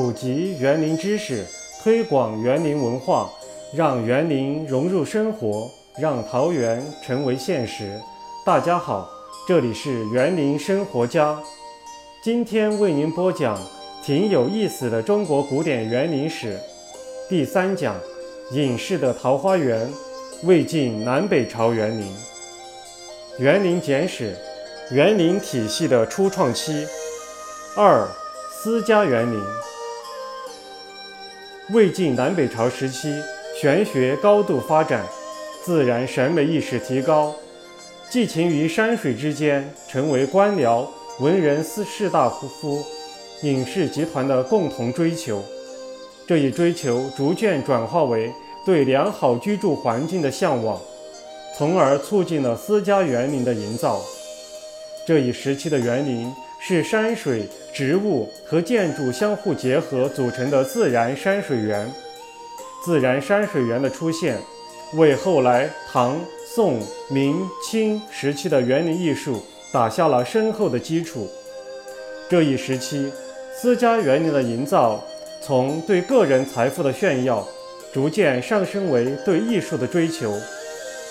普及园林知识，推广园林文化，让园林融入生活，让桃园成为现实。大家好，这里是园林生活家，今天为您播讲挺有意思的中国古典园林史第三讲：隐士的桃花源——魏晋南北朝园林。园林简史：园林体系的初创期。二、私家园林。魏晋南北朝时期，玄学高度发展，自然审美意识提高，寄情于山水之间，成为官僚、文人、士士大夫、隐士集团的共同追求。这一追求逐渐转化为对良好居住环境的向往，从而促进了私家园林的营造。这一时期的园林。是山水、植物和建筑相互结合组成的自然山水园。自然山水园的出现，为后来唐、宋、明、清时期的园林艺术打下了深厚的基础。这一时期，私家园林的营造，从对个人财富的炫耀，逐渐上升为对艺术的追求。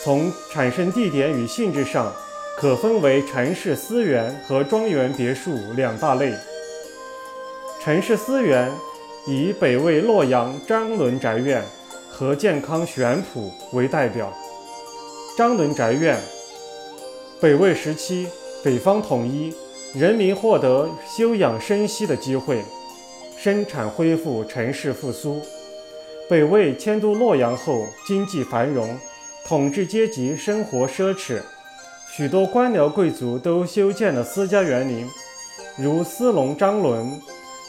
从产生地点与性质上，可分为城市私园和庄园别墅两大类。城市私园以北魏洛阳张伦宅院和健康玄圃为代表。张伦宅院，北魏时期北方统一，人民获得休养生息的机会，生产恢复，城市复苏。北魏迁都洛阳后，经济繁荣，统治阶级生活奢侈。许多官僚贵族都修建了私家园林，如司龙张伦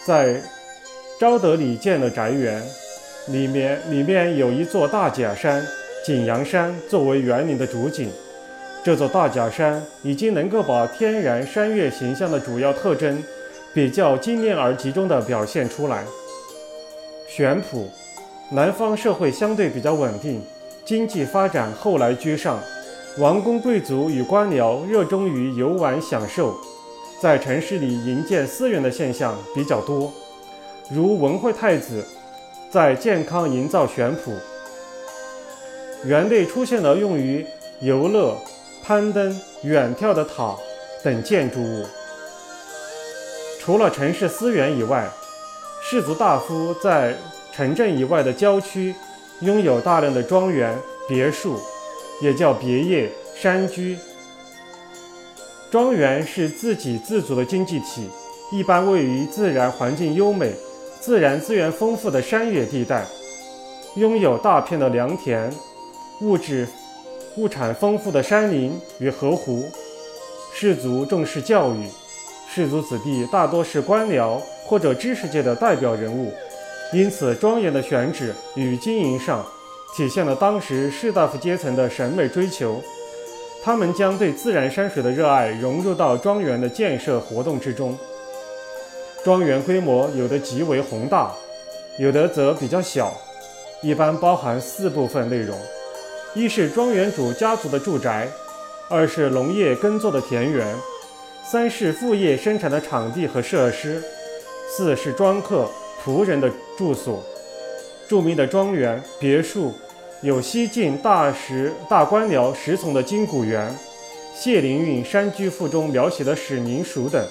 在昭德里建了宅园，里面里面有一座大假山景阳山作为园林的主景。这座大假山已经能够把天然山岳形象的主要特征比较精炼而集中地表现出来。玄圃，南方社会相对比较稳定，经济发展后来居上。王公贵族与官僚热衷于游玩享受，在城市里营建私园的现象比较多，如文惠太子在健康营造玄圃，园内出现了用于游乐、攀登、远眺的塔等建筑物。除了城市私园以外，士族大夫在城镇以外的郊区拥有大量的庄园、别墅。也叫别业山居。庄园是自给自足的经济体，一般位于自然环境优美、自然资源丰富的山野地带，拥有大片的良田、物质物产丰富的山林与河湖。氏族重视教育，氏族子弟大多是官僚或者知识界的代表人物，因此庄园的选址与经营上。体现了当时士大夫阶层的审美追求，他们将对自然山水的热爱融入到庄园的建设活动之中。庄园规模有的极为宏大，有的则比较小，一般包含四部分内容：一是庄园主家族的住宅，二是农业耕作的田园，三是副业生产的场地和设施，四是庄客仆人的住所。著名的庄园别墅有西晋大石大官僚石从的金谷园，谢灵运《山居赋》中描写的史宁署等。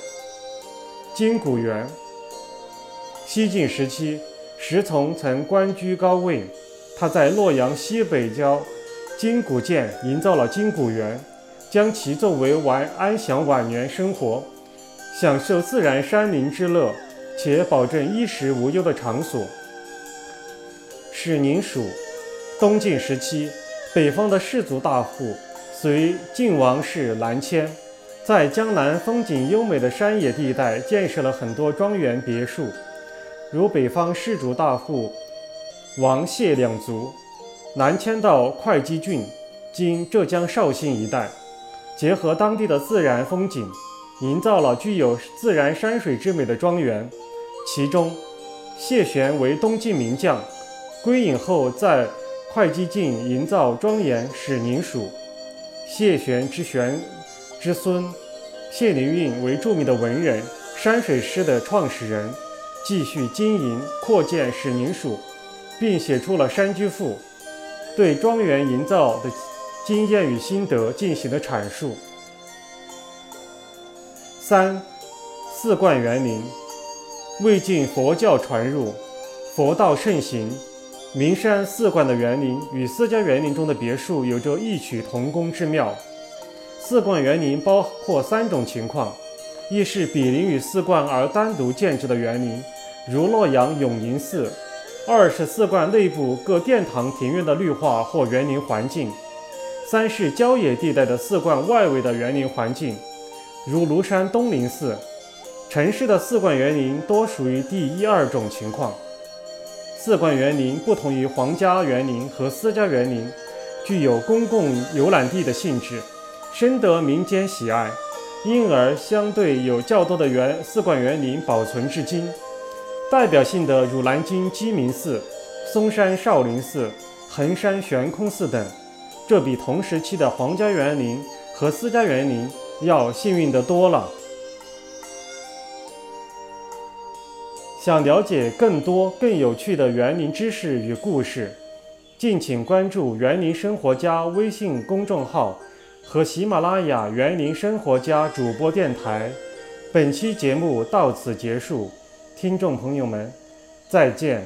金谷园，西晋时期，石从曾官居高位，他在洛阳西北郊金谷涧营造了金谷园，将其作为晚安享晚年生活、享受自然山林之乐，且保证衣食无忧的场所。史宁署，东晋时期，北方的士族大户随晋王室南迁，在江南风景优美的山野地带建设了很多庄园别墅，如北方氏族大户王谢两族南迁到会稽郡（今浙江绍兴一带），结合当地的自然风景，营造了具有自然山水之美的庄园。其中，谢玄为东晋名将，归隐后在会稽郡营造庄园始宁署。谢玄之玄之孙谢灵运为著名的文人、山水诗的创始人，继续经营扩建使宁署，并写出了《山居赋》，对庄园营造的经验与心得进行了阐述。三，四观园林。魏晋佛教传入，佛道盛行，名山四观的园林与私家园林中的别墅有着异曲同工之妙。四观园林包括三种情况：一是比邻于四观而单独建制的园林，如洛阳永宁寺；二是四观内部各殿堂庭院的绿化或园林环境；三是郊野地带的四观外围的园林环境，如庐山东林寺。城市的四观园林多属于第一二种情况。四观园林不同于皇家园林和私家园林，具有公共游览地的性质，深得民间喜爱，因而相对有较多的园四观园林保存至今。代表性的如南京鸡鸣寺、嵩山少林寺、衡山悬空寺等，这比同时期的皇家园林和私家园林要幸运得多了。想了解更多更有趣的园林知识与故事，敬请关注“园林生活家”微信公众号和喜马拉雅“园林生活家”主播电台。本期节目到此结束，听众朋友们，再见。